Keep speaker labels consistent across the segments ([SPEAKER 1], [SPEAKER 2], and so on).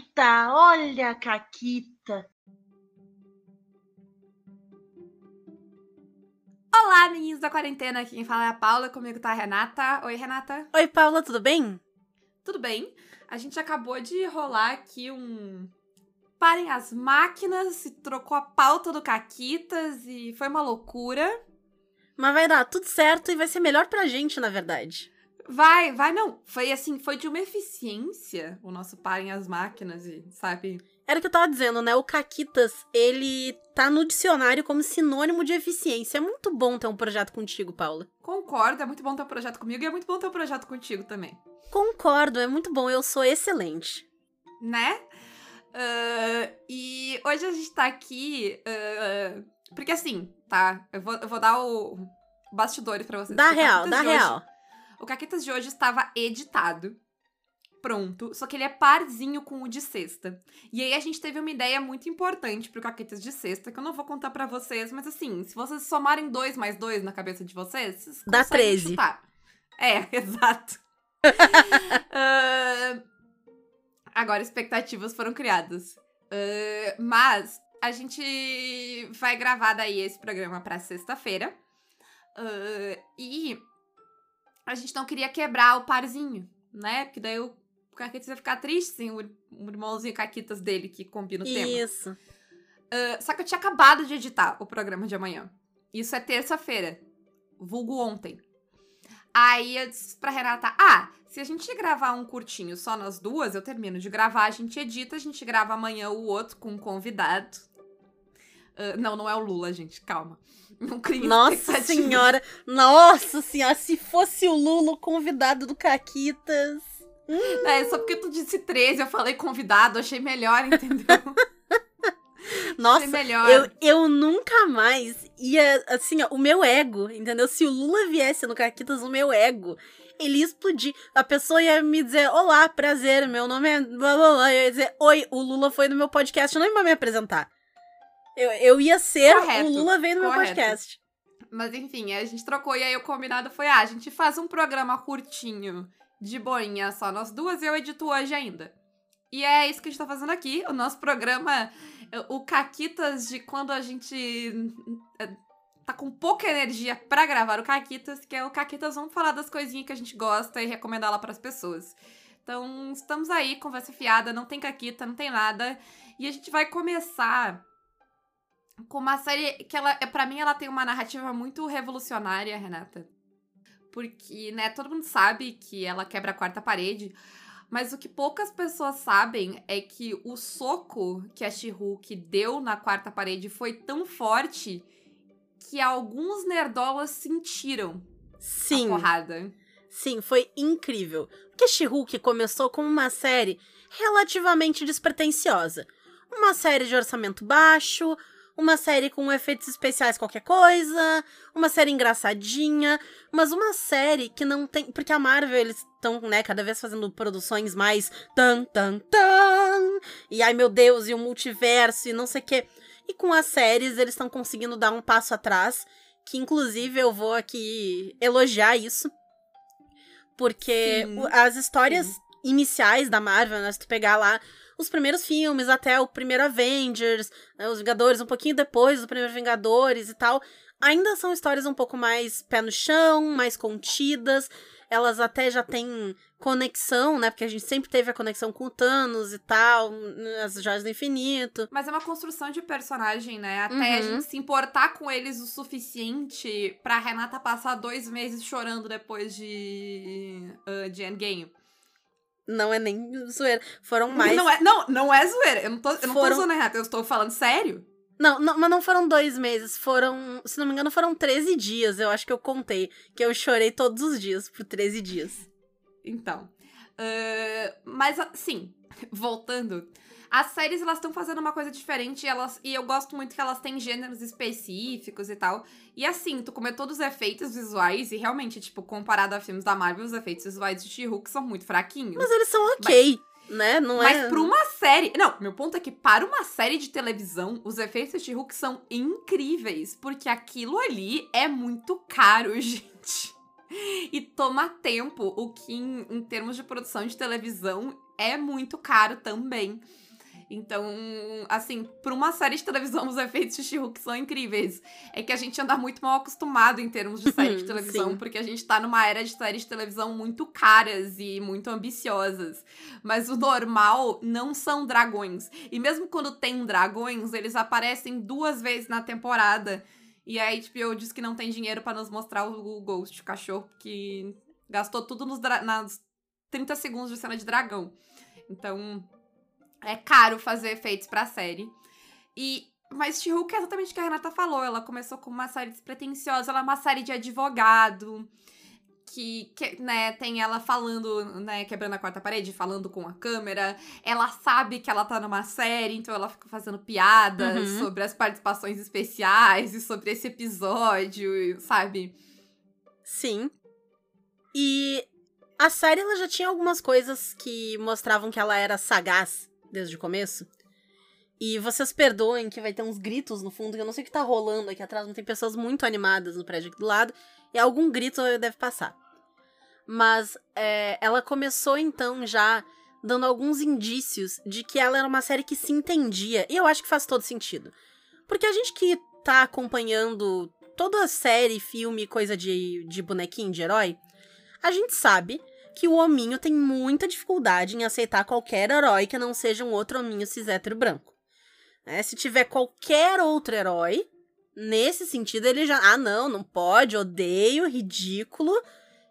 [SPEAKER 1] Caquita, olha a Caquita.
[SPEAKER 2] Olá, meninos da quarentena. Aqui quem fala é a Paula, comigo tá a Renata. Oi, Renata.
[SPEAKER 3] Oi, Paula, tudo bem?
[SPEAKER 2] Tudo bem? A gente acabou de rolar aqui um. Parem as máquinas, se trocou a pauta do Caquitas e foi uma loucura.
[SPEAKER 3] Mas vai dar tudo certo e vai ser melhor pra gente, na verdade.
[SPEAKER 2] Vai, vai não. Foi assim, foi de uma eficiência o nosso Parem as máquinas e, sabe?
[SPEAKER 3] Era o que eu tava dizendo, né? O Caquitas, ele tá no dicionário como sinônimo de eficiência. É muito bom ter um projeto contigo, Paula.
[SPEAKER 2] Concordo, é muito bom ter um projeto comigo e é muito bom ter um projeto contigo também.
[SPEAKER 3] Concordo, é muito bom. Eu sou excelente.
[SPEAKER 2] Né? Uh, e hoje a gente tá aqui. Uh, porque assim, tá? Eu vou, eu vou dar o bastidores pra vocês.
[SPEAKER 3] Dá real, dá real.
[SPEAKER 2] O Caquetas de hoje estava editado. Pronto, só que ele é parzinho com o de sexta. E aí a gente teve uma ideia muito importante pro Caquetas de sexta, que eu não vou contar para vocês, mas assim, se vocês somarem dois mais dois na cabeça de vocês, vocês
[SPEAKER 3] dá 13.
[SPEAKER 2] Chutar. É, exato. uh, agora expectativas foram criadas. Uh, mas a gente vai gravar daí esse programa pra sexta-feira. Uh, e a gente não queria quebrar o parzinho, né? Porque daí o Caquitas ia ficar triste sem o, irmãozinho Caquitas dele que combina o
[SPEAKER 3] Isso.
[SPEAKER 2] tema.
[SPEAKER 3] Isso.
[SPEAKER 2] Uh, só que eu tinha acabado de editar o programa de amanhã. Isso é terça-feira. Vulgo ontem. Aí eu disse pra Renata: Ah, se a gente gravar um curtinho só nós duas, eu termino de gravar, a gente edita, a gente grava amanhã o outro com um convidado. Uh, não, não é o Lula, gente, calma. Não crie
[SPEAKER 3] Nossa senhora! Nossa senhora, se fosse o Lula o convidado do Caquitas.
[SPEAKER 2] Hum. É, só porque tu disse 13, eu falei convidado, achei melhor, entendeu?
[SPEAKER 3] Nossa, eu, eu nunca mais ia, assim, ó, o meu ego, entendeu? Se o Lula viesse no Caquitas, o meu ego, ele ia explodir. A pessoa ia me dizer, olá, prazer, meu nome é blá blá blá. Eu ia dizer, oi, o Lula foi no meu podcast, não ia me apresentar. Eu, eu ia ser correto, o Lula veio no correto. meu podcast.
[SPEAKER 2] Mas enfim, a gente trocou e aí o combinado foi: ah, a gente faz um programa curtinho, de boinha, só nós duas, e eu edito hoje ainda. E é isso que a gente tá fazendo aqui. O nosso programa, o Caquitas de quando a gente é, tá com pouca energia para gravar o Caquitas, que é o Caquitas, vamos falar das coisinhas que a gente gosta e recomendar lá para as pessoas. Então, estamos aí, conversa fiada, não tem Caquita, não tem nada. E a gente vai começar com uma série que ela, para mim, ela tem uma narrativa muito revolucionária, Renata. Porque, né, todo mundo sabe que ela quebra a quarta parede. Mas o que poucas pessoas sabem é que o soco que a She-Hulk deu na quarta parede foi tão forte que alguns nerdolas sentiram
[SPEAKER 3] Sim.
[SPEAKER 2] a porrada.
[SPEAKER 3] Sim, foi incrível. Porque She-Hulk começou como uma série relativamente despretensiosa. Uma série de orçamento baixo, uma série com efeitos especiais qualquer coisa, uma série engraçadinha, mas uma série que não tem, porque a Marvel eles estão, né, cada vez fazendo produções mais tan tan tan. E ai meu Deus, e o multiverso e não sei o quê. E com as séries eles estão conseguindo dar um passo atrás, que inclusive eu vou aqui elogiar isso. Porque sim, as histórias sim. iniciais da Marvel, né, se tu pegar lá os primeiros filmes, até o primeiro Avengers, né, os Vingadores, um pouquinho depois do primeiro Vingadores e tal, ainda são histórias um pouco mais pé no chão, mais contidas. Elas até já têm conexão, né? Porque a gente sempre teve a conexão com o Thanos e tal, as Joias do Infinito.
[SPEAKER 2] Mas é uma construção de personagem, né? Até uhum. a gente se importar com eles o suficiente pra Renata passar dois meses chorando depois de, uh, de Endgame.
[SPEAKER 3] Não é nem zoeira. Foram mais.
[SPEAKER 2] Não é, não, não é zoeira. Eu não tô, eu não foram... tô zoando errado, eu estou falando sério.
[SPEAKER 3] Não, não, mas não foram dois meses, foram, se não me engano, foram 13 dias, eu acho que eu contei. Que eu chorei todos os dias por 13 dias.
[SPEAKER 2] Então. Uh, mas, assim, voltando. As séries, elas estão fazendo uma coisa diferente e, elas, e eu gosto muito que elas têm gêneros específicos e tal. E assim, tu comer todos os efeitos visuais e realmente, tipo, comparado a filmes da Marvel, os efeitos visuais de She-Hulk são muito fraquinhos.
[SPEAKER 3] Mas eles são ok. Mas, né? Não
[SPEAKER 2] mas
[SPEAKER 3] é...
[SPEAKER 2] pra uma série. Não, meu ponto é que para uma série de televisão, os efeitos de Hulk são incríveis. Porque aquilo ali é muito caro, gente. e toma tempo, o que em, em termos de produção de televisão é muito caro também. Então, assim, pra uma série de televisão, os efeitos de she são incríveis. É que a gente anda muito mal acostumado em termos de série de televisão, porque a gente tá numa era de séries de televisão muito caras e muito ambiciosas. Mas o normal não são dragões. E mesmo quando tem dragões, eles aparecem duas vezes na temporada. E a HBO diz que não tem dinheiro para nos mostrar o Ghost, o cachorro que gastou tudo nos nas 30 segundos de cena de dragão. Então, é caro fazer efeitos pra série. E mas She-Hulk é exatamente o que a Renata falou. Ela começou com uma série despretensiosa, ela é uma série de advogado. Que, que, né, tem ela falando, né, quebrando a quarta parede, falando com a câmera. Ela sabe que ela tá numa série, então ela fica fazendo piadas uhum. sobre as participações especiais e sobre esse episódio, sabe?
[SPEAKER 3] Sim. E a série ela já tinha algumas coisas que mostravam que ela era sagaz desde o começo. E vocês perdoem que vai ter uns gritos no fundo, que eu não sei o que tá rolando aqui atrás, não tem pessoas muito animadas no prédio aqui do lado, e algum grito deve passar. Mas é, ela começou então já dando alguns indícios de que ela era uma série que se entendia, e eu acho que faz todo sentido. Porque a gente que tá acompanhando toda a série, filme, coisa de, de bonequinho, de herói, a gente sabe que o hominho tem muita dificuldade em aceitar qualquer herói que não seja um outro hominho cis hétero branco. É, se tiver qualquer outro herói, nesse sentido ele já. Ah, não, não pode, odeio, ridículo.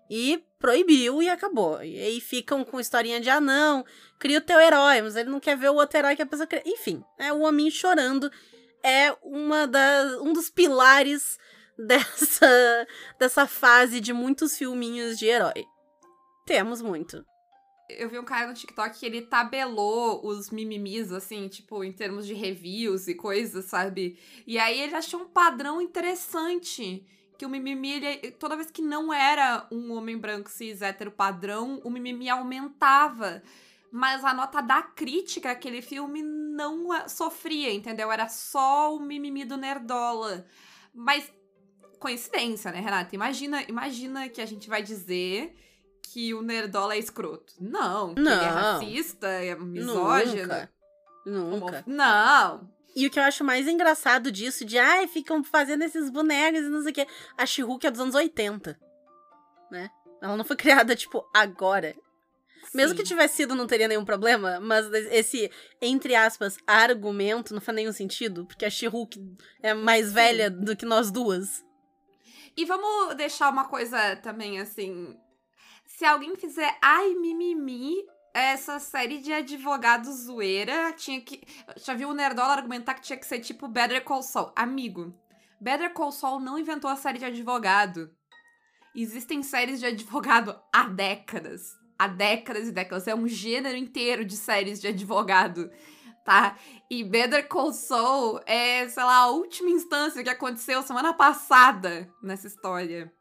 [SPEAKER 3] E proibiu e acabou. E aí ficam com historinha de, ah, não, cria o teu herói, mas ele não quer ver o outro herói que a pessoa cria. Enfim, é o hominho chorando. É uma das, um dos pilares dessa, dessa fase de muitos filminhos de herói. Temos muito.
[SPEAKER 2] Eu vi um cara no TikTok que ele tabelou os mimimis, assim, tipo, em termos de reviews e coisas, sabe? E aí ele achou um padrão interessante. Que o mimimi, ele, toda vez que não era um homem branco cis hétero padrão, o mimimi aumentava. Mas a nota da crítica aquele filme não sofria, entendeu? Era só o mimimi do Nerdola. Mas coincidência, né, Renata? Imagina, imagina que a gente vai dizer que o Nerdola é escroto. Não, que
[SPEAKER 3] não.
[SPEAKER 2] ele é racista, é misógino.
[SPEAKER 3] Nunca. Nunca.
[SPEAKER 2] Não.
[SPEAKER 3] E o que eu acho mais engraçado disso, de ai, ficam fazendo esses bonecos e não sei o quê. A she é dos anos 80. Né? Ela não foi criada, tipo, agora. Sim. Mesmo que tivesse sido, não teria nenhum problema, mas esse, entre aspas, argumento não faz nenhum sentido, porque a she é mais Sim. velha do que nós duas.
[SPEAKER 2] E vamos deixar uma coisa também, assim, se alguém fizer ai mimimi, essa série de advogados zoeira tinha que. Já viu o Nerdola argumentar que tinha que ser tipo Better Call Saul? Amigo, Better Call Saul não inventou a série de advogado. Existem séries de advogado há décadas. Há décadas e décadas. É um gênero inteiro de séries de advogado, tá? E Better Call Saul é, sei lá, a última instância que aconteceu semana passada nessa história.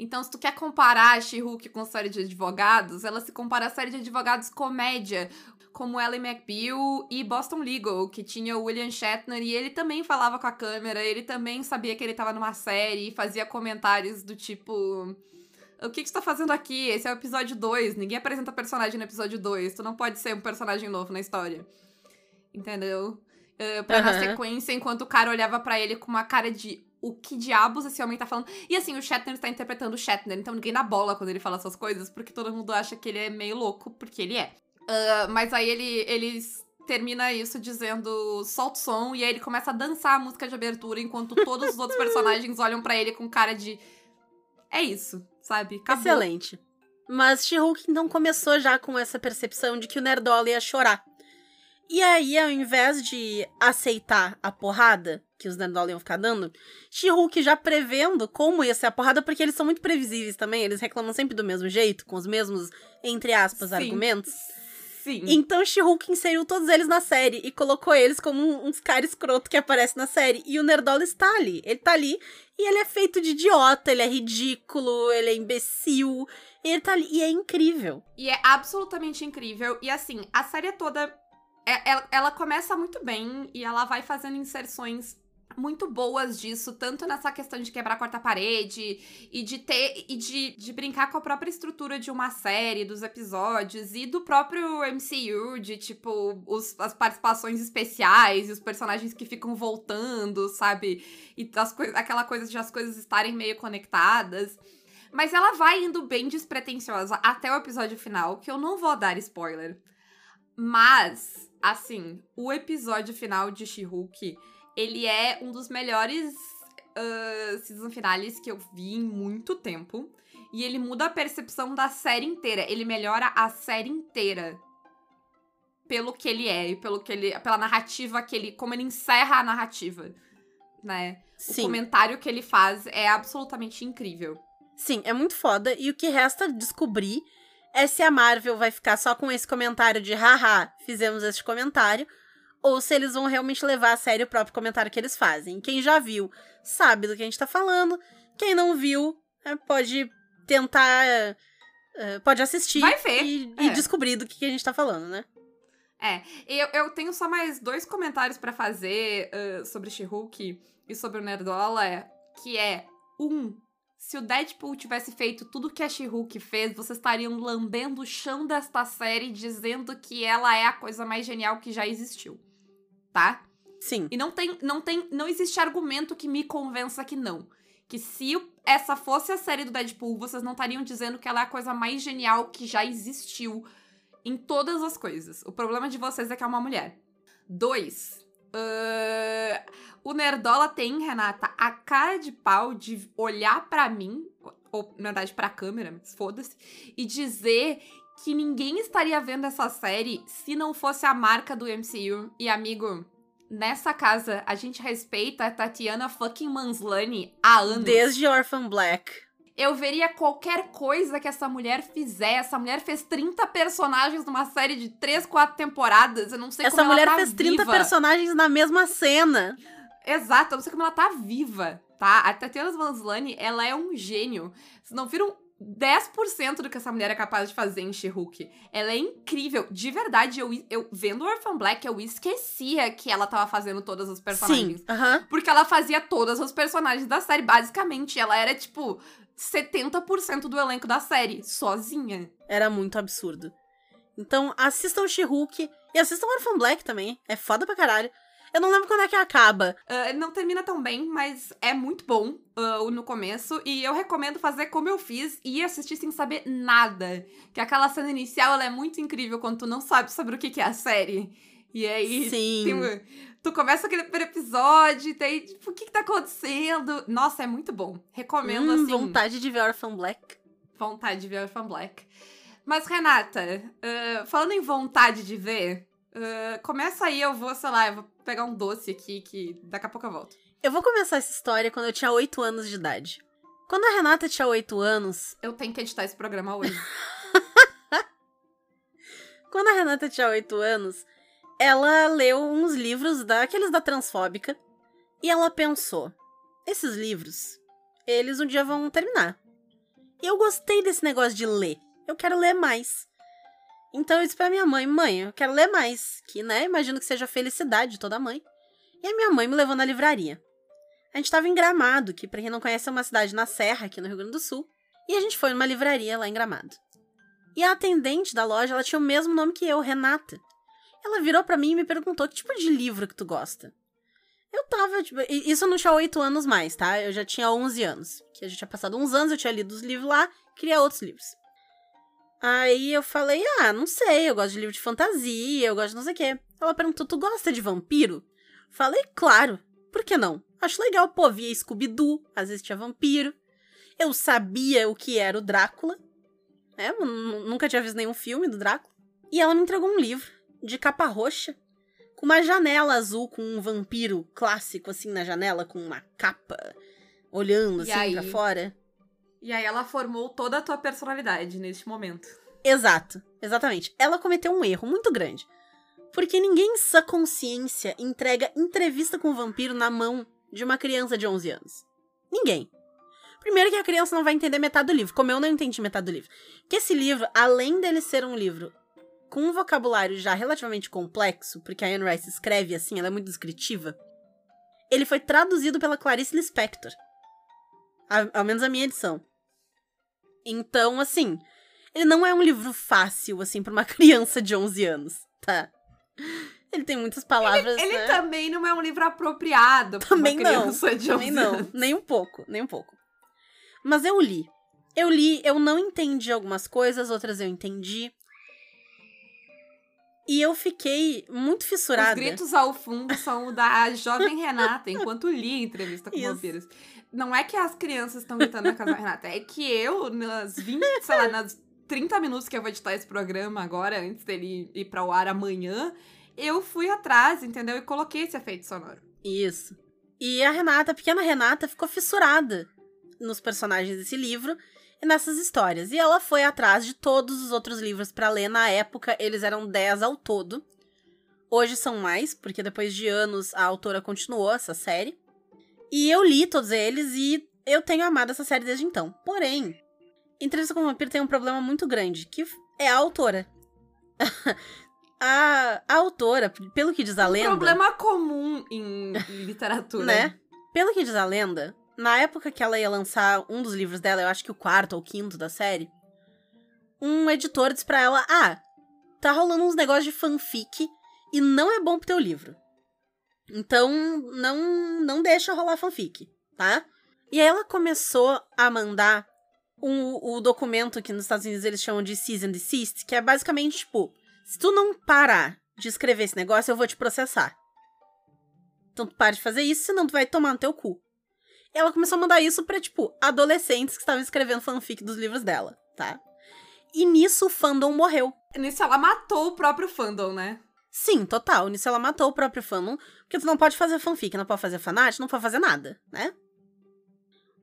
[SPEAKER 2] Então, se tu quer comparar a She-Hulk com série de advogados, ela se compara a série de advogados comédia, como Ellie McBeal e Boston Legal, que tinha o William Shatner, e ele também falava com a câmera, ele também sabia que ele tava numa série e fazia comentários do tipo. O que, que você tá fazendo aqui? Esse é o episódio 2. Ninguém apresenta personagem no episódio 2. Tu não pode ser um personagem novo na história. Entendeu? Uh, pra uhum. sequência, enquanto o cara olhava para ele com uma cara de o que diabos esse homem tá falando. E assim, o Shatner está interpretando o Shatner, então ninguém dá bola quando ele fala essas coisas, porque todo mundo acha que ele é meio louco, porque ele é. Uh, mas aí ele, ele termina isso dizendo solta o som, e aí ele começa a dançar a música de abertura, enquanto todos os outros personagens olham para ele com cara de. É isso, sabe? Acabou.
[SPEAKER 3] Excelente. Mas She-Hulk então começou já com essa percepção de que o Nerdola ia chorar. E aí, ao invés de aceitar a porrada que os Nerdola iam ficar dando, She-Hulk já prevendo como ia ser a porrada, porque eles são muito previsíveis também, eles reclamam sempre do mesmo jeito, com os mesmos, entre aspas, Sim. argumentos.
[SPEAKER 2] Sim.
[SPEAKER 3] Então She-Hulk inseriu todos eles na série e colocou eles como uns caras escroto que aparecem na série. E o Nerdola está ali. Ele tá ali e ele é feito de idiota, ele é ridículo, ele é imbecil. Ele tá ali e é incrível.
[SPEAKER 2] E é absolutamente incrível. E assim, a série toda é, ela, ela, começa muito bem e ela vai fazendo inserções muito boas disso, tanto nessa questão de quebrar a quarta parede e de ter e de, de brincar com a própria estrutura de uma série, dos episódios e do próprio MCU, de tipo os, as participações especiais e os personagens que ficam voltando, sabe? E as aquela coisa de as coisas estarem meio conectadas. Mas ela vai indo bem despretensiosa até o episódio final, que eu não vou dar spoiler. Mas, assim, o episódio final de She-Hulk ele é um dos melhores uh, season finales que eu vi em muito tempo. E ele muda a percepção da série inteira. Ele melhora a série inteira. Pelo que ele é e pelo que ele. pela narrativa que ele. como ele encerra a narrativa. Né?
[SPEAKER 3] Sim.
[SPEAKER 2] O comentário que ele faz é absolutamente incrível.
[SPEAKER 3] Sim, é muito foda. E o que resta descobrir é se a Marvel vai ficar só com esse comentário de haha, fizemos este comentário, ou se eles vão realmente levar a sério o próprio comentário que eles fazem. Quem já viu sabe do que a gente tá falando. Quem não viu é, pode tentar. É, pode assistir
[SPEAKER 2] Vai ver.
[SPEAKER 3] E,
[SPEAKER 2] é.
[SPEAKER 3] e, descobrir do que a gente tá falando, né?
[SPEAKER 2] É, eu, eu tenho só mais dois comentários para fazer uh, sobre She-Hulk e sobre o Nerdola, que é, um, se o Deadpool tivesse feito tudo que a She-Hulk fez, vocês estariam lambendo o chão desta série dizendo que ela é a coisa mais genial que já existiu tá?
[SPEAKER 3] Sim.
[SPEAKER 2] E não tem, não tem, não existe argumento que me convença que não. Que se essa fosse a série do Deadpool, vocês não estariam dizendo que ela é a coisa mais genial que já existiu em todas as coisas. O problema de vocês é que é uma mulher. Dois. Uh, o Nerdola tem, Renata, a cara de pau de olhar para mim, ou na verdade pra câmera, foda-se, e dizer que ninguém estaria vendo essa série se não fosse a marca do MCU. E, amigo, nessa casa a gente respeita a Tatiana fucking Manslani há anos.
[SPEAKER 3] Desde Orphan Black.
[SPEAKER 2] Eu veria qualquer coisa que essa mulher fizer. Essa mulher fez 30 personagens numa série de 3, 4 temporadas. Eu não sei
[SPEAKER 3] Essa
[SPEAKER 2] como
[SPEAKER 3] mulher
[SPEAKER 2] ela tá
[SPEAKER 3] fez 30
[SPEAKER 2] viva.
[SPEAKER 3] personagens na mesma cena.
[SPEAKER 2] Exato, eu não sei como ela tá viva, tá? A Tatiana Manslani, ela é um gênio. Vocês não viram 10% do que essa mulher é capaz de fazer em She-Hulk. Ela é incrível. De verdade, eu, eu vendo Orphan Black, eu esquecia que ela tava fazendo todas os personagens.
[SPEAKER 3] Sim, aham.
[SPEAKER 2] Porque ela fazia todos os personagens da série. Basicamente, ela era, tipo, 70% do elenco da série, sozinha.
[SPEAKER 3] Era muito absurdo. Então, assistam She-Hulk e assistam Orphan Black também. É foda pra caralho. Eu não lembro quando é que acaba.
[SPEAKER 2] Uh, não termina tão bem, mas é muito bom uh, no começo. E eu recomendo fazer como eu fiz e assistir sem saber nada. Que aquela cena inicial ela é muito incrível quando tu não sabe sobre o que, que é a série. E aí,
[SPEAKER 3] Sim.
[SPEAKER 2] tem- tu começa aquele primeiro episódio e tem, tipo, o que, que tá acontecendo? Nossa, é muito bom. Recomendo,
[SPEAKER 3] Hum,
[SPEAKER 2] assim.
[SPEAKER 3] vontade de ver Orphan Black.
[SPEAKER 2] vontade de ver Orphan Black. Mas, Renata, uh, falando em vontade de ver, uh, começa aí, eu vou, sei lá, eu vou pegar um doce aqui que daqui a pouco eu volto.
[SPEAKER 3] Eu vou começar essa história quando eu tinha 8 anos de idade. Quando a Renata tinha 8 anos,
[SPEAKER 2] Eu tenho que editar esse programa hoje.
[SPEAKER 3] quando a Renata tinha 8 anos, ela leu uns livros daqueles da transfóbica e ela pensou: esses livros, eles um dia vão terminar. E eu gostei desse negócio de ler. Eu quero ler mais. Então eu disse pra minha mãe: mãe, eu quero ler mais. Que, né, imagino que seja a felicidade de toda mãe. E a minha mãe me levou na livraria. A gente tava em Gramado, que pra quem não conhece é uma cidade na Serra, aqui no Rio Grande do Sul. E a gente foi numa livraria lá em Gramado. E a atendente da loja, ela tinha o mesmo nome que eu, Renata. Ela virou pra mim e me perguntou que tipo de livro que tu gosta. Eu tava, tipo, isso não tinha oito anos mais, tá? Eu já tinha 11 anos. Que a gente tinha passado uns anos, eu tinha lido os livros lá, queria outros livros. Aí eu falei, ah, não sei, eu gosto de livro de fantasia, eu gosto de não sei o quê. Ela perguntou, tu gosta de vampiro? Falei, claro, por que não? Acho legal, pô, via Scooby-Doo, às vezes tinha vampiro. Eu sabia o que era o Drácula. É, nu- nunca tinha visto nenhum filme do Drácula. E ela me entregou um livro de capa roxa, com uma janela azul com um vampiro clássico assim na janela, com uma capa olhando
[SPEAKER 2] E
[SPEAKER 3] assim
[SPEAKER 2] aí?
[SPEAKER 3] pra fora.
[SPEAKER 2] E aí ela formou toda a tua personalidade neste momento.
[SPEAKER 3] Exato, exatamente. Ela cometeu um erro muito grande. Porque ninguém em sã consciência entrega entrevista com o vampiro na mão de uma criança de 11 anos. Ninguém. Primeiro que a criança não vai entender metade do livro, como eu não entendi metade do livro. Que esse livro, além dele ser um livro com um vocabulário já relativamente complexo, porque a Anne Rice escreve assim, ela é muito descritiva, ele foi traduzido pela Clarice Lispector. A, ao menos a minha edição. Então, assim, ele não é um livro fácil, assim, pra uma criança de 11 anos, tá? Ele tem muitas palavras,
[SPEAKER 2] Ele
[SPEAKER 3] né?
[SPEAKER 2] também não é um livro apropriado pra
[SPEAKER 3] Também
[SPEAKER 2] uma
[SPEAKER 3] não,
[SPEAKER 2] criança de 11
[SPEAKER 3] Também não,
[SPEAKER 2] anos.
[SPEAKER 3] nem um pouco, nem um pouco. Mas eu li. Eu li, eu não entendi algumas coisas, outras eu entendi. E eu fiquei muito
[SPEAKER 2] Os
[SPEAKER 3] fissurada.
[SPEAKER 2] gritos ao fundo são o da jovem Renata, enquanto li a entrevista com
[SPEAKER 3] Isso.
[SPEAKER 2] vampiros. Não é que as crianças estão gritando na casa da Renata, é que eu, nas 20, sei lá, nas 30 minutos que eu vou editar esse programa agora, antes dele ir pra o ar amanhã, eu fui atrás, entendeu? E coloquei esse efeito sonoro.
[SPEAKER 3] Isso. E a Renata, a pequena Renata, ficou fissurada nos personagens desse livro nessas histórias. E ela foi atrás de todos os outros livros pra ler. Na época, eles eram 10 ao todo. Hoje são mais, porque depois de anos a autora continuou essa série. E eu li todos eles e eu tenho amado essa série desde então. Porém, Entrevista com o Vampiro tem um problema muito grande, que é a autora. a, a autora, pelo que diz a
[SPEAKER 2] Um
[SPEAKER 3] lenda...
[SPEAKER 2] problema comum em literatura.
[SPEAKER 3] né? Pelo que diz a lenda, na época que ela ia lançar um dos livros dela, eu acho que o quarto ou quinto da série, um editor disse pra ela: Ah, tá rolando uns negócios de fanfic e não é bom pro teu livro. Então, não, não deixa rolar fanfic, tá? E aí ela começou a mandar um, o documento que nos Estados Unidos eles chamam de cease and desist, que é basicamente tipo: se tu não parar de escrever esse negócio, eu vou te processar. Então tu para de fazer isso, senão tu vai tomar no teu cu. E ela começou a mandar isso pra, tipo, adolescentes que estavam escrevendo fanfic dos livros dela, tá? E nisso o fandom morreu.
[SPEAKER 2] Nisso ela matou o próprio fandom, né?
[SPEAKER 3] Sim, total. Nisso ela matou o próprio fandom, porque tu não pode fazer fanfic, não pode fazer fanart, não pode fazer nada, né?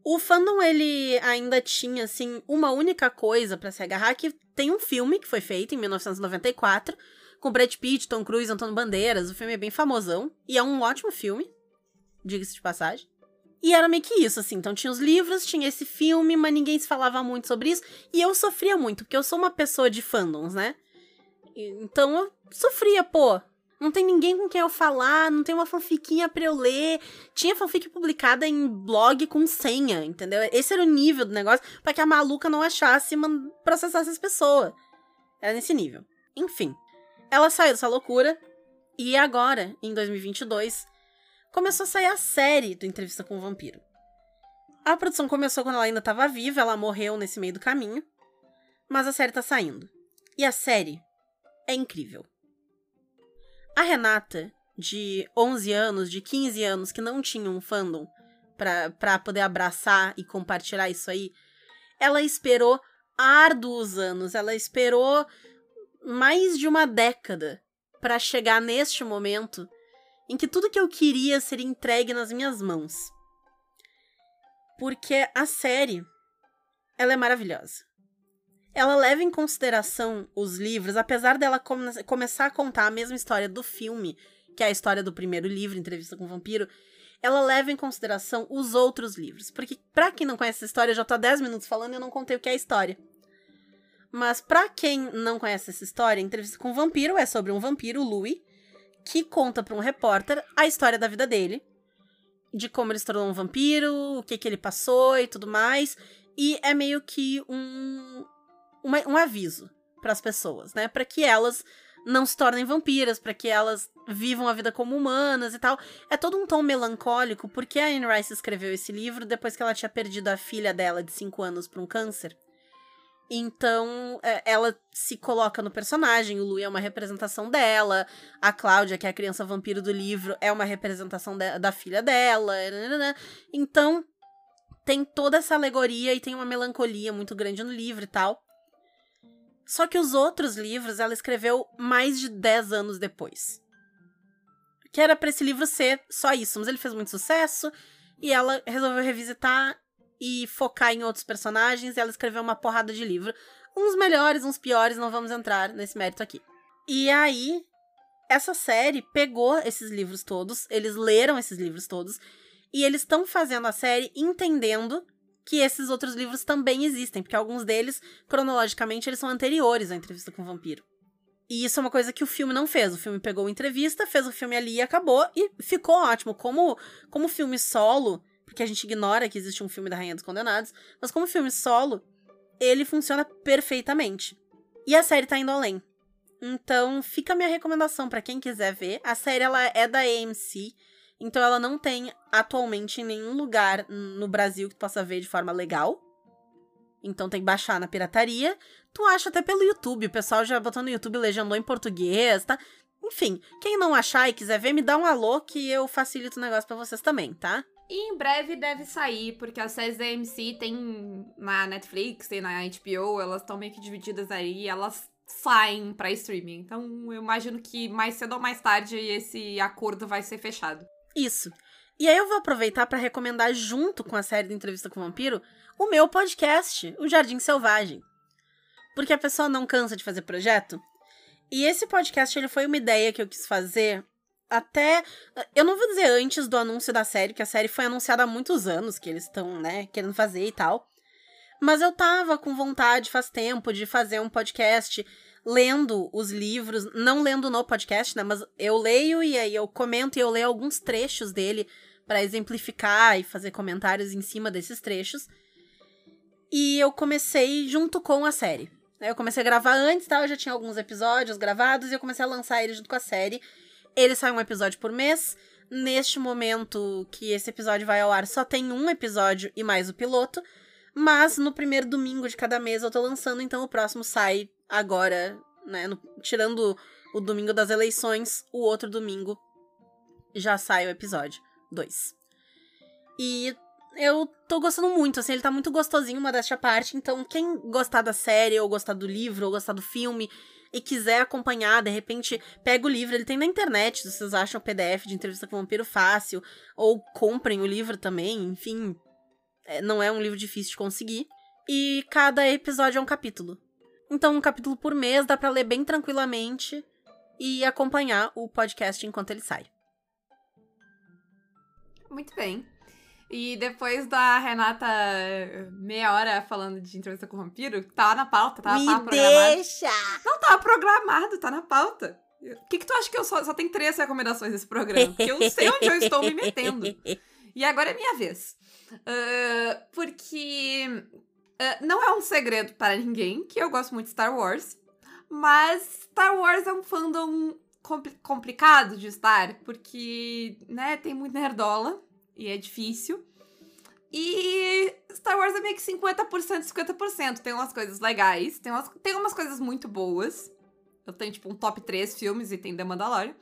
[SPEAKER 3] O fandom, ele ainda tinha, assim, uma única coisa pra se agarrar, que tem um filme que foi feito em 1994, com Brad Pitt, Tom Cruise, Antônio Bandeiras. O filme é bem famosão, e é um ótimo filme, diga-se de passagem. E era meio que isso, assim. Então tinha os livros, tinha esse filme, mas ninguém se falava muito sobre isso. E eu sofria muito, porque eu sou uma pessoa de fandoms, né? Então eu sofria, pô. Não tem ninguém com quem eu falar, não tem uma fanfiquinha pra eu ler. Tinha fanfic publicada em blog com senha, entendeu? Esse era o nível do negócio pra que a maluca não achasse e processasse as pessoas. Era nesse nível. Enfim. Ela saiu dessa loucura e agora, em 2022, começou a sair a série do Entrevista com o Vampiro. A produção começou quando ela ainda estava viva, ela morreu nesse meio do caminho, mas a série tá saindo. E a série é incrível. A Renata, de 11 anos, de 15 anos, que não tinha um fandom pra poder abraçar e compartilhar isso aí, ela esperou árduos anos, ela esperou mais de uma década pra chegar neste momento em que tudo que eu queria seria entregue nas minhas mãos. Porque a série, ela é maravilhosa. Ela leva em consideração os livros, apesar dela come- começar a contar a mesma história do filme, que é a história do primeiro livro, Entrevista com o Vampiro, ela leva em consideração os outros livros. Porque, pra quem não conhece essa história, eu já tô há 10 minutos falando e eu não contei o que é a história. Mas pra quem não conhece essa história, Entrevista com o Vampiro é sobre um vampiro, Louis, que conta pra um repórter a história da vida dele, de como ele se tornou um vampiro, o que que ele passou e tudo mais, e é meio que um uma- um aviso para as pessoas, né, Pra que elas não se tornem vampiras, pra que elas vivam a vida como humanas e tal. É todo um tom melancólico, porque a Anne Rice escreveu esse livro depois que ela tinha perdido a filha dela de 5 anos pra um câncer. Então, é, ela se coloca no personagem, o Louis é uma representação dela, a Cláudia, que é a criança vampiro do livro, é uma representação de- da filha dela. nananã. Então, tem toda essa alegoria e tem uma melancolia muito grande no livro e tal. Só que os outros livros ela escreveu mais de 10 anos depois. Que era pra esse livro ser só isso, mas ele fez muito sucesso e ela resolveu revisitar e focar em outros personagens, ela escreveu uma porrada de livro. Uns melhores, uns piores, não vamos entrar nesse mérito aqui. E aí, essa série pegou esses livros todos, eles leram esses livros todos, e eles estão fazendo a série entendendo que esses outros livros também existem, porque alguns deles, cronologicamente, eles são anteriores à entrevista com o vampiro. E isso é uma coisa que o filme não fez. O filme pegou a entrevista, fez o filme ali e acabou. E ficou ótimo. Como, como filme solo, porque a gente ignora que existe um filme da Rainha dos Condenados, mas como filme solo, ele funciona perfeitamente. E a série tá indo além. Então, fica a minha recomendação para quem quiser ver. A série ela é da AMC, então ela não tem atualmente em nenhum lugar no Brasil que tu possa ver de forma legal. Então tem que baixar na pirataria. Tu acha até pelo YouTube, o pessoal já botou no YouTube legendou em português, tá? Enfim, quem não achar e quiser ver, me dá um alô que eu facilito o negócio para vocês também, tá?
[SPEAKER 2] E em breve deve sair, porque as séries da AMC tem na Netflix, tem na HBO, elas estão meio que divididas aí, elas saem pra streaming. Então eu imagino que mais cedo ou mais tarde esse acordo vai ser fechado.
[SPEAKER 3] Isso. E aí eu vou aproveitar para recomendar, junto com a série de Entrevista com o Vampiro, o meu podcast, O Jardim Selvagem. Porque a pessoa não cansa de fazer projeto. E esse podcast ele foi uma ideia que eu quis fazer até. Eu não vou dizer antes do anúncio da série, que a série foi anunciada há muitos anos que eles estão, né, querendo fazer e tal. Mas eu tava com vontade faz tempo de fazer um podcast lendo os livros, não lendo no podcast, né? Mas eu leio e aí eu comento e eu leio alguns trechos dele para exemplificar e fazer comentários em cima desses trechos. E eu comecei junto com a série. Eu comecei a gravar antes, tá? Eu já tinha alguns episódios gravados e eu comecei a lançar ele junto com a série. Ele sai um episódio por mês. Neste momento que esse episódio vai ao ar, só tem um episódio e mais o piloto. Mas no primeiro domingo de cada mês eu tô lançando, então o próximo sai agora, né? No, tirando o domingo das eleições, o outro domingo já sai o episódio 2. E eu tô gostando muito, assim, ele tá muito gostosinho, uma desta parte. Então, quem gostar da série, ou gostar do livro, ou gostar do filme, e quiser acompanhar, de repente, pega o livro, ele tem na internet, se vocês acham PDF de entrevista com o vampiro fácil, ou comprem o livro também, enfim, é, não é um livro difícil de conseguir. E cada episódio é um capítulo. Então, um capítulo por mês dá para ler bem tranquilamente e acompanhar o podcast enquanto ele sai.
[SPEAKER 2] Muito bem. E depois da Renata meia hora falando de entrevista com o vampiro, tá na pauta, tá?
[SPEAKER 3] Me
[SPEAKER 2] tava programado.
[SPEAKER 3] deixa!
[SPEAKER 2] Não, tava programado, tá na pauta. O que, que tu acha que eu só, só tenho três recomendações nesse programa? Porque eu sei onde eu estou me metendo. E agora é minha vez. Uh, porque uh, não é um segredo para ninguém que eu gosto muito de Star Wars. Mas Star Wars é um fandom compli complicado de estar, porque, né, tem muito nerdola e é difícil. E Star Wars é meio que 50%, 50%. Tem umas coisas legais, tem umas, tem umas coisas muito boas. Eu tenho, tipo, um top 3 filmes e tem The Mandalorian.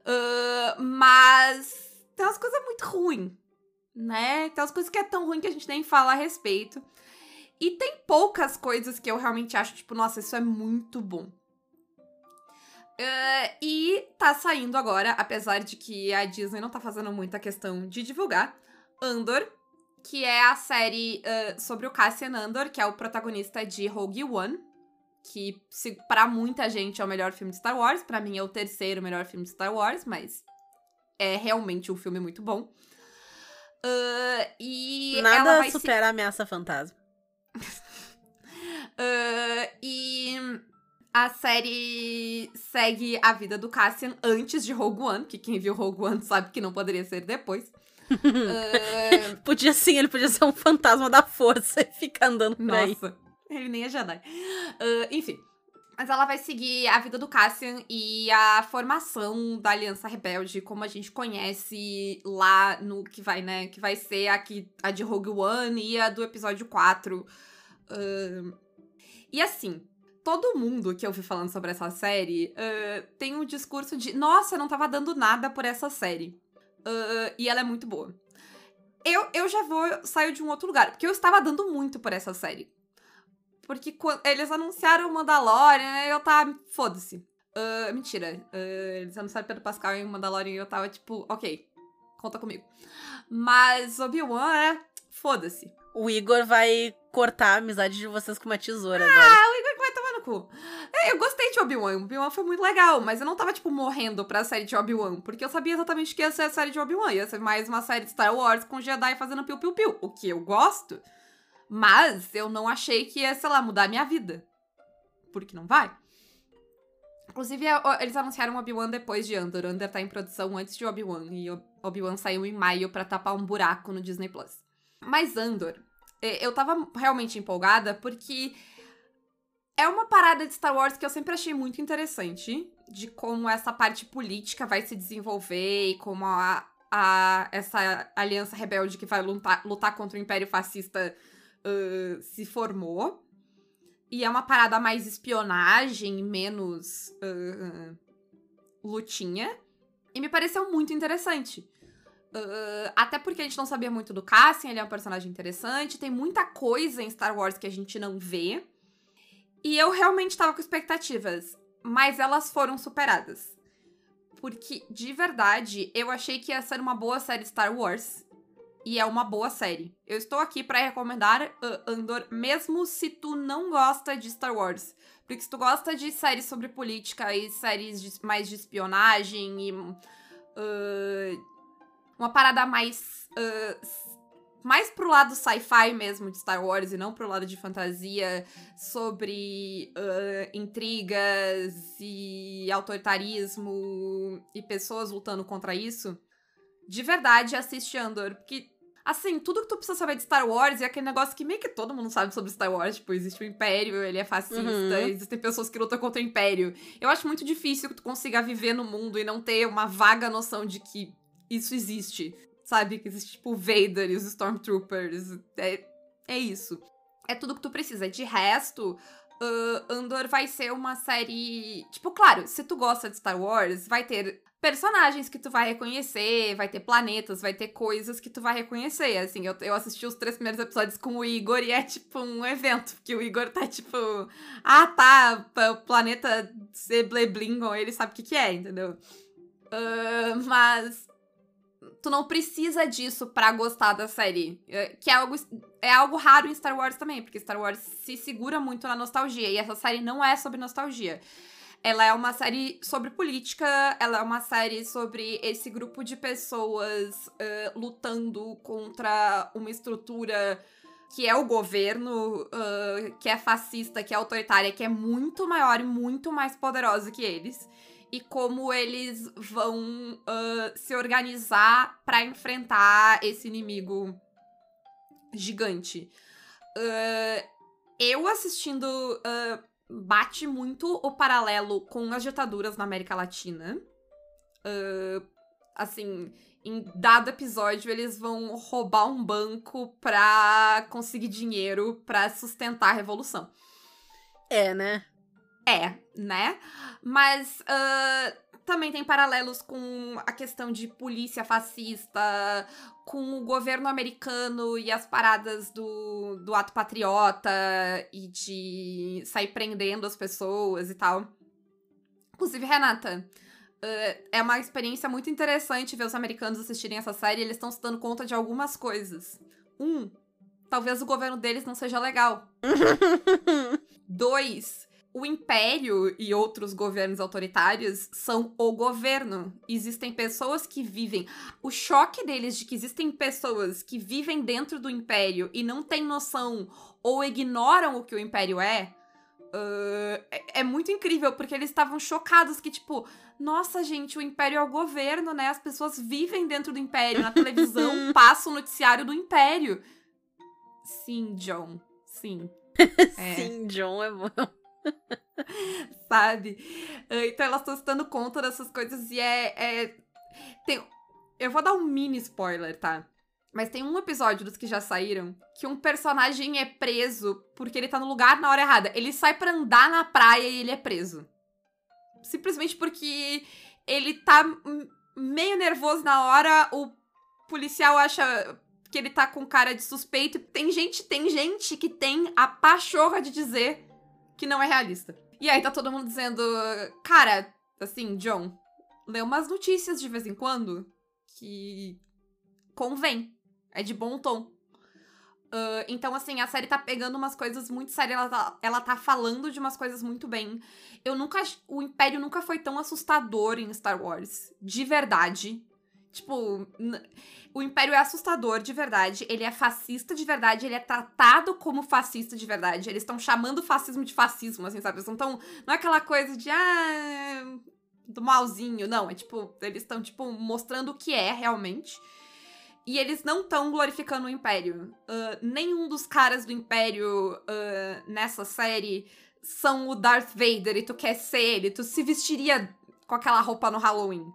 [SPEAKER 2] Uh, mas tem umas coisas muito ruins, né? Tem umas coisas que é tão ruim que a gente nem fala a respeito. E tem poucas coisas que eu realmente acho, tipo, nossa, isso é muito bom. Uh, e tá saindo agora, apesar de que a Disney não tá fazendo muita questão de divulgar, Andor, que é a série uh, sobre o Cassian Andor, que é o protagonista de Rogue One, que se, pra muita gente é o melhor filme de Star Wars, para mim é o terceiro melhor filme de Star Wars, mas é realmente um filme muito bom. Uh, e
[SPEAKER 3] Nada supera a ameaça fantasma.
[SPEAKER 2] Uh, e a série segue a vida do Cassian antes de Rogue One, que quem viu Rogue One sabe que não poderia ser depois. Uh,
[SPEAKER 3] Podia sim, ele podia ser um fantasma da força e ficar andando por aí.
[SPEAKER 2] nossa, ele nem é Jedi. Uh, enfim, mas ela vai seguir a vida do Cassian e a formação da Aliança Rebelde, como a gente conhece lá no que vai, né? Que vai ser aqui, a de Rogue One e a do episódio 4. Uh, e assim, todo mundo que eu vi falando sobre essa série uh, tem um discurso de: nossa, eu não tava dando nada por essa série. Uh, e ela é muito boa. Eu, eu já vou sair de um outro lugar, porque eu estava dando muito por essa série. Porque quando eles anunciaram o Mandalorian, né, eu tava. Foda-se. Uh, mentira. Eles anunciaram Pedro Pascal e o Mandalorian e eu tava tipo, ok, conta comigo. Mas Obi-Wan é. Foda-se.
[SPEAKER 3] O Igor vai cortar a amizade de vocês com uma tesoura agora.
[SPEAKER 2] Ah, o É, eu gostei de Obi-Wan. Obi-Wan foi muito legal, mas eu não tava, tipo, morrendo pra série de Obi-Wan. Porque eu sabia exatamente que ia ser a série de Obi-Wan. Ia ser mais uma série de Star Wars com Jedi fazendo piu-piu-piu. O que eu gosto. Mas eu não achei que ia, sei lá, mudar a minha vida. Porque não vai. Inclusive, é, eles anunciaram Obi-Wan depois de Andor. Andor tá em produção antes de Obi-Wan. E Obi-Wan saiu em maio para tapar um buraco no Disney Plus. Mas Andor, é, eu tava realmente empolgada porque é uma parada de Star Wars que eu sempre achei muito interessante. De como essa parte política vai se desenvolver e como a, a essa aliança rebelde que vai lutar, lutar contra o Império Fascista uh, se formou. E é uma parada mais espionagem, menos uh, lutinha. E me pareceu muito interessante. Uh, até porque a gente não sabia muito do Cassian, ele é um personagem interessante. Tem muita coisa em Star Wars que a gente não vê. E eu realmente tava com expectativas. Mas elas foram superadas. Porque, de verdade, eu achei que ia ser uma boa série Star Wars e é uma boa série. Eu estou aqui para recomendar uh, Andor, mesmo se tu não gosta de Star Wars. Porque se tu gosta de séries sobre política e séries de, mais de espionagem e. Uh, uma parada mais. Uh, mais pro lado sci-fi mesmo de Star Wars e não pro lado de fantasia sobre uh, intrigas e autoritarismo e pessoas lutando contra isso de verdade, assiste Andor. Porque, assim, tudo que tu precisa saber de Star Wars é aquele negócio que meio que todo mundo sabe sobre Star Wars. Tipo, existe o Império, ele é fascista, uhum. existem pessoas que lutam contra o Império. Eu acho muito difícil que tu consiga viver no mundo e não ter uma vaga noção de que isso existe. Sabe? Que existe, tipo, Vader e os Stormtroopers. É, é isso. É tudo que tu precisa. De resto, uh, Andor vai ser uma série. Tipo, claro, se tu gosta de Star Wars, vai ter personagens que tu vai reconhecer, vai ter planetas, vai ter coisas que tu vai reconhecer. Assim, eu, eu assisti os três primeiros episódios com o Igor e é tipo um evento, porque o Igor tá tipo, ah tá, o planeta Sebleblin, ele sabe o que que é, entendeu? Uh, mas tu não precisa disso para gostar da série. É, que é algo, é algo raro em Star Wars também, porque Star Wars se segura muito na nostalgia. E essa série não é sobre nostalgia. Ela é uma série sobre política, ela é uma série sobre esse grupo de pessoas uh, lutando contra uma estrutura que é o governo, uh, que é fascista, que é autoritária, que é muito maior e muito mais poderosa que eles. E como eles vão uh, se organizar para enfrentar esse inimigo gigante. eu assistindo bate muito o paralelo com as ditaduras na América Latina. Uh, assim, em dado episódio, eles vão roubar um banco pra conseguir dinheiro pra sustentar a revolução.
[SPEAKER 3] É, né?
[SPEAKER 2] É, né? Mas uh, também tem paralelos com a questão de polícia fascista, com o governo americano e as paradas do, do ato patriota e de sair prendendo as pessoas e tal. Inclusive, Renata, é uma experiência muito interessante ver os americanos assistirem essa série. Eles estão se dando conta de algumas coisas. Um, talvez o governo deles não seja legal. Dois, o império e outros governos autoritários são o governo. Existem pessoas que vivem. O choque deles de que existem pessoas que vivem dentro do império e não têm noção ou ignoram o que o império é. Uh, é, é muito incrível, porque eles estavam chocados que, tipo, nossa, gente, o império é o governo, né? As pessoas vivem dentro do império. Na televisão passa o noticiário do império. Sim, John. Sim.
[SPEAKER 3] É. Sim, John é bom.
[SPEAKER 2] Sabe? Ah, então elas estão se dando conta dessas coisas e é. é... Tem... Eu vou dar um mini spoiler, tá? Mas tem um episódio dos que já saíram que um personagem é preso porque ele tá no lugar na hora errada. Ele sai pra andar na praia e ele é preso. Simplesmente porque ele tá meio nervoso na hora, o policial acha que ele tá com cara de suspeito. Tem gente, tem gente que tem a pachorra de dizer que não é realista. E aí tá todo mundo dizendo, cara, assim, John, lê umas notícias de vez em quando que convém. É de bom tom. Uh, então, assim, a série tá pegando umas coisas muito sérias, ela tá, ela tá falando de umas coisas muito bem. Eu nunca. O Império nunca foi tão assustador em Star Wars. De verdade. Tipo, o Império é assustador de verdade, ele é fascista de verdade, ele é tratado como fascista de verdade. Eles estão chamando o fascismo de fascismo, assim, sabe? Eles não. Não é aquela coisa de. Ah. Do malzinho, não. É tipo. Eles estão, tipo, mostrando o que é realmente. E eles não estão glorificando o Império. Ah, nenhum dos caras do Império ah, nessa série são o Darth Vader e tu quer ser ele. Tu se vestiria com aquela roupa no Halloween.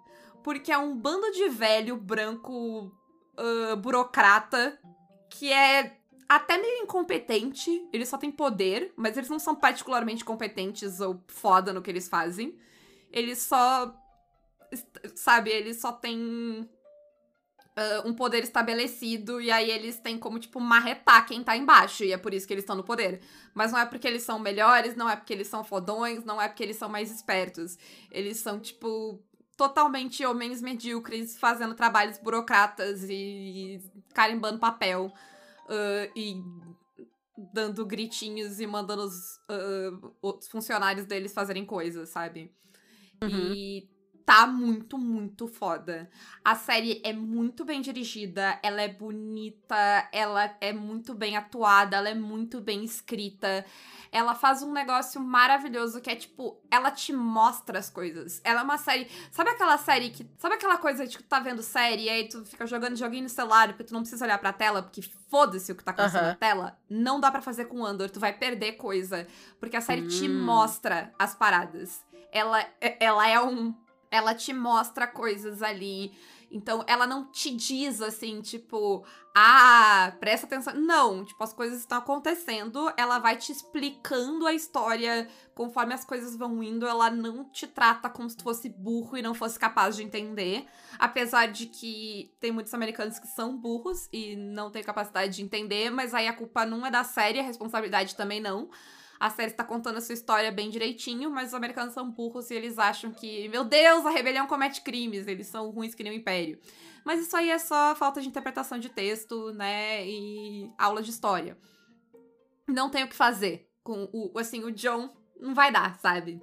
[SPEAKER 2] Porque é um bando de velho branco ah, burocrata que é até meio incompetente. Eles só têm poder, mas eles não são particularmente competentes ou foda no que eles fazem. Eles só. Sabe, eles só têm ah, um poder estabelecido e aí eles têm como, tipo, marretar quem tá embaixo. E é por isso que eles estão no poder. Mas não é porque eles são melhores, não é porque eles são fodões, não é porque eles são mais espertos. Eles são, tipo, totalmente homens medíocres fazendo trabalhos burocratas e, e carimbando papel ah, e dando gritinhos e mandando os, ah, os funcionários deles fazerem coisas, sabe?
[SPEAKER 3] Uhum.
[SPEAKER 2] E tá muito, muito foda. A série é muito bem dirigida, ela é bonita, ela é muito bem atuada, ela é muito bem escrita. Ela faz um negócio maravilhoso que é tipo, ela te mostra as coisas. Ela é uma série. Sabe aquela série que. Sabe aquela coisa de que tu tá vendo série e aí tu fica jogando joguinho no celular porque tu não precisa olhar pra tela, porque foda-se o que tá acontecendo na tela? Não dá pra fazer com Andor, tu vai perder coisa. Porque a série te
[SPEAKER 3] Hum.
[SPEAKER 2] mostra as paradas. Ela, é- ela é um. Ela te mostra coisas ali. Então, ela não te diz assim, tipo, ah, presta atenção. Não, tipo, as coisas estão acontecendo, ela vai te explicando a história conforme as coisas vão indo, ela não te trata como se fosse burro e não fosse capaz de entender. Apesar de que tem muitos americanos que são burros e não têm capacidade de entender, mas aí a culpa não é da série, a responsabilidade também não. A série está contando a sua história bem direitinho, mas os americanos são burros e eles acham que, meu Deus, a rebelião comete crimes, eles são ruins que nem o Império. Mas isso aí é só falta de interpretação de texto, né? E aula de história. Não tem o que fazer. Com o, assim, o John não vai dar, sabe?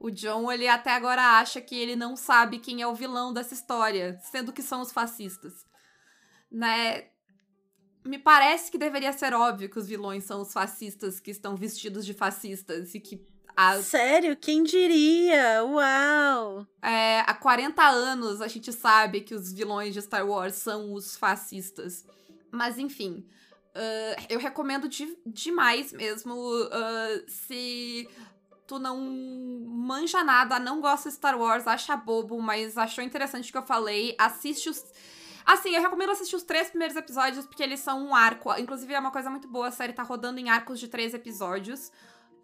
[SPEAKER 2] O John, ele até agora acha que ele não sabe quem é o vilão dessa história, sendo que são os fascistas. Né? Me parece que deveria ser óbvio que os vilões são os fascistas que estão vestidos de fascistas e que
[SPEAKER 3] Sério? Quem diria? Uau!
[SPEAKER 2] é, há 40 anos a gente sabe que os vilões de Star Wars são os fascistas. Mas enfim, ah, eu recomendo de- demais mesmo. ah, se tu não manja nada, não gosta de Star Wars, acha bobo, mas achou interessante o que eu falei, assiste os. Assim, eu recomendo assistir os três primeiros episódios, porque eles são um arco. Inclusive, é uma coisa muito boa, a série tá rodando em arcos de três episódios.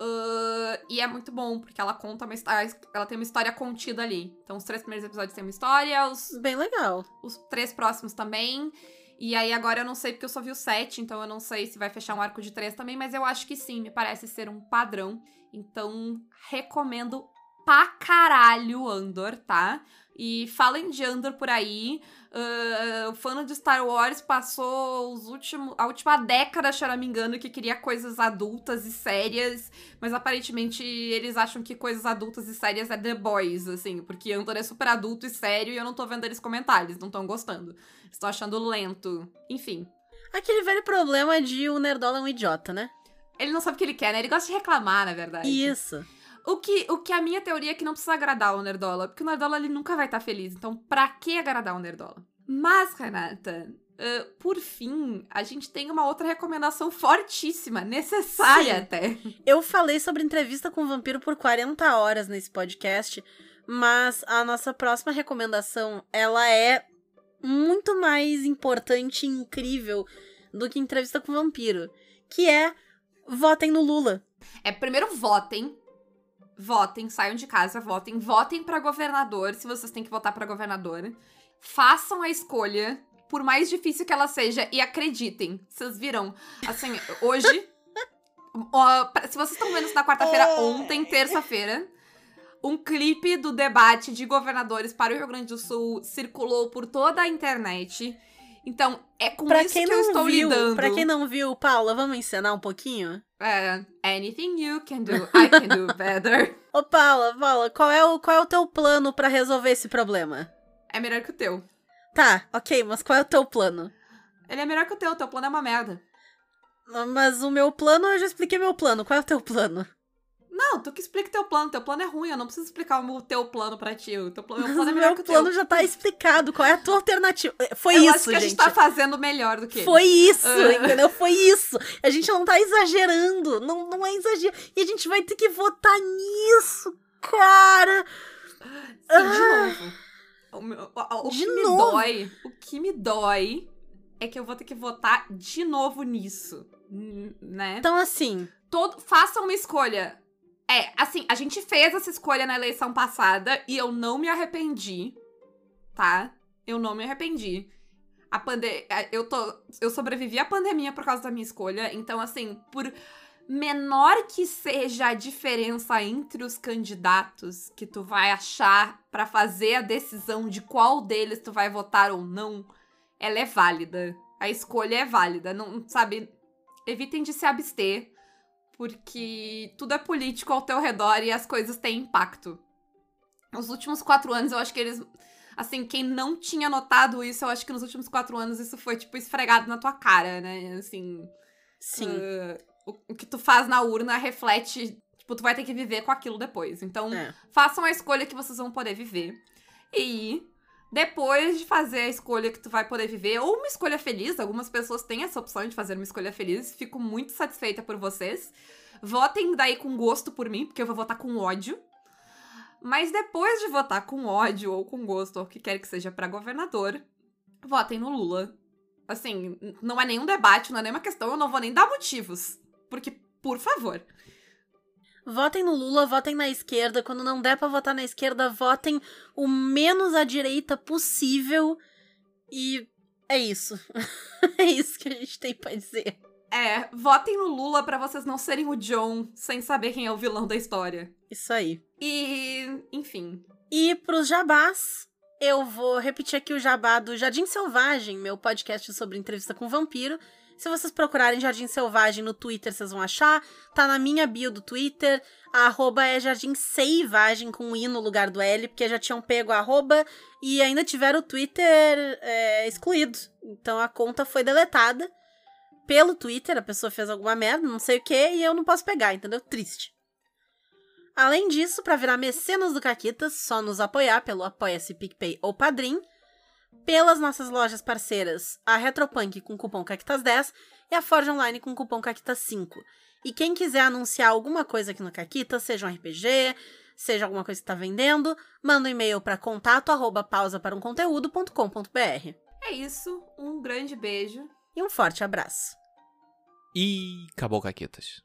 [SPEAKER 2] Ah, e é muito bom, porque ela conta uma história. Ela tem uma história contida ali. Então, os três primeiros episódios têm uma história, os,
[SPEAKER 3] Bem legal.
[SPEAKER 2] os três próximos também. E aí, agora eu não sei, porque eu só vi o sete, então eu não sei se vai fechar um arco de três também, mas eu acho que sim, me parece ser um padrão. Então, recomendo pra caralho Andor, tá? E falem de Andor por aí. Ah, o fã de Star Wars passou os últimos, a última década, se eu não me engano, que queria coisas adultas e sérias, mas aparentemente eles acham que coisas adultas e sérias é The Boys, assim, porque Andor é super adulto e sério e eu não tô vendo eles comentar, eles não estão gostando. Estão achando lento. Enfim.
[SPEAKER 3] Aquele velho problema de o Nerdola é um idiota, né?
[SPEAKER 2] Ele não sabe o que ele quer, né? Ele gosta de reclamar, na verdade.
[SPEAKER 3] Isso.
[SPEAKER 2] O que, o que a minha teoria é que não precisa agradar o Nerdola, porque o Nerdola ele nunca vai estar feliz. Então, pra que agradar o Nerdola? Mas, Renata, ah, por fim, a gente tem uma outra recomendação fortíssima, necessária
[SPEAKER 3] Sim.
[SPEAKER 2] até.
[SPEAKER 3] Eu falei sobre entrevista com o vampiro por 40 horas nesse podcast, mas a nossa próxima recomendação, ela é muito mais importante e incrível do que entrevista com o vampiro, que é votem no Lula.
[SPEAKER 2] É, primeiro votem. Votem, saiam de casa, votem. Votem pra governador, se vocês têm que votar pra governador. Façam a escolha, por mais difícil que ela seja, e acreditem. Vocês viram, assim, hoje. ó, se vocês estão vendo isso na quarta-feira, ontem, terça-feira. Um clipe do debate de governadores para o Rio Grande do Sul circulou por toda a internet. Então, é com
[SPEAKER 3] Pra
[SPEAKER 2] isso
[SPEAKER 3] quem
[SPEAKER 2] que eu
[SPEAKER 3] não
[SPEAKER 2] estou
[SPEAKER 3] viu,
[SPEAKER 2] lidando.
[SPEAKER 3] para quem não viu, Paula, vamos encenar um pouquinho?
[SPEAKER 2] É, anything you can do, I can do better.
[SPEAKER 3] Ô, Paula, Paula, qual é o, qual é o teu plano pra resolver esse problema?
[SPEAKER 2] É melhor que o teu.
[SPEAKER 3] Tá, ok, mas qual é o teu plano?
[SPEAKER 2] Ele é melhor que o teu, o teu plano é uma merda.
[SPEAKER 3] Mas o meu plano, eu já expliquei meu plano. Qual é o teu plano?
[SPEAKER 2] Não, tu que explica teu plano. Teu plano é ruim, eu não preciso explicar o teu plano pra ti. O teu plano, meu plano é melhor
[SPEAKER 3] meu
[SPEAKER 2] que o
[SPEAKER 3] plano
[SPEAKER 2] teu.
[SPEAKER 3] já tá explicado. Qual é a tua alternativa? Foi
[SPEAKER 2] eu
[SPEAKER 3] isso,
[SPEAKER 2] acho que a
[SPEAKER 3] gente.
[SPEAKER 2] gente tá fazendo melhor do que.
[SPEAKER 3] Foi isso,
[SPEAKER 2] Ah.
[SPEAKER 3] entendeu? Foi isso. A gente não tá exagerando. Não, não é exagero. E a gente vai ter que votar nisso, cara.
[SPEAKER 2] Sim, de novo. O, meu- o- o
[SPEAKER 3] De
[SPEAKER 2] que me
[SPEAKER 3] novo?
[SPEAKER 2] dói, o que me dói é que eu vou ter que votar de novo nisso, né?
[SPEAKER 3] Então, assim,
[SPEAKER 2] Todo, faça uma escolha. É, assim, a gente fez essa escolha na eleição passada e eu não me arrependi, tá? Eu não me arrependi. A pande eu tô eu sobrevivi à pandemia por causa da minha escolha, então assim, por menor que seja a diferença entre os candidatos que tu vai achar pra fazer a decisão de qual deles tu vai votar ou não, ela é válida. A escolha é válida, não, sabe? Evitem de se abster, porque tudo é político ao teu redor e as coisas têm impacto. Nos últimos quatro anos, eu acho que eles. Assim, quem não tinha notado isso, eu acho que nos últimos quatro anos isso foi, tipo, esfregado na tua cara, né? Assim.
[SPEAKER 3] sim.
[SPEAKER 2] o, o que tu faz na urna reflete. Tipo, tu vai ter que viver com aquilo depois. Então,
[SPEAKER 3] É.
[SPEAKER 2] façam a escolha que vocês vão poder viver. E depois de fazer a escolha que tu vai poder viver, ou uma escolha feliz, algumas pessoas têm essa opção de fazer uma escolha feliz, fico muito satisfeita por vocês. Votem daí com gosto por mim, porque eu vou votar com ódio. Mas depois de votar com ódio ou com gosto, ou o que quer que seja pra governador, votem no Lula. Assim, não é nenhum debate, não é nenhuma questão, eu não vou nem dar motivos. Porque, por favor,
[SPEAKER 3] Votem no Lula, votem na esquerda. Quando não der pra votar na esquerda, votem o menos à direita possível. E é isso. é isso que a gente tem pra dizer.
[SPEAKER 2] É, votem no Lula pra vocês não serem o John sem saber quem é o vilão da história.
[SPEAKER 3] Isso aí.
[SPEAKER 2] E, enfim.
[SPEAKER 3] E pros jabás, eu vou repetir aqui o jabá do Jardim Selvagem, meu podcast sobre entrevista com vampiro. Se vocês procurarem Jardim Selvagem no Twitter, vocês vão achar. Tá na minha bio do Twitter. A arroba é Jardim Seivagem, com um i no lugar do L, porque já tinham pego a arroba e ainda tiveram o Twitter é, excluído. Então a conta foi deletada pelo Twitter, a pessoa fez alguma merda, não sei o que, e eu não posso pegar, entendeu? Triste. Além disso, para virar mecenas do Caquitas, só nos apoiar pelo Apoia-se PicPay ou Padrim, pelas nossas lojas parceiras, a Retropunk com cupom Caquitas10 e a Forge Online com cupom Caquitas5. E quem quiser anunciar alguma coisa aqui no Caquitas, seja um RPG, seja alguma coisa que está vendendo, manda um e-mail para contato arroba pausa para um conteúdo.com.br.
[SPEAKER 2] É isso. Um grande beijo.
[SPEAKER 3] E um forte abraço.
[SPEAKER 4] E acabou, Caquetas.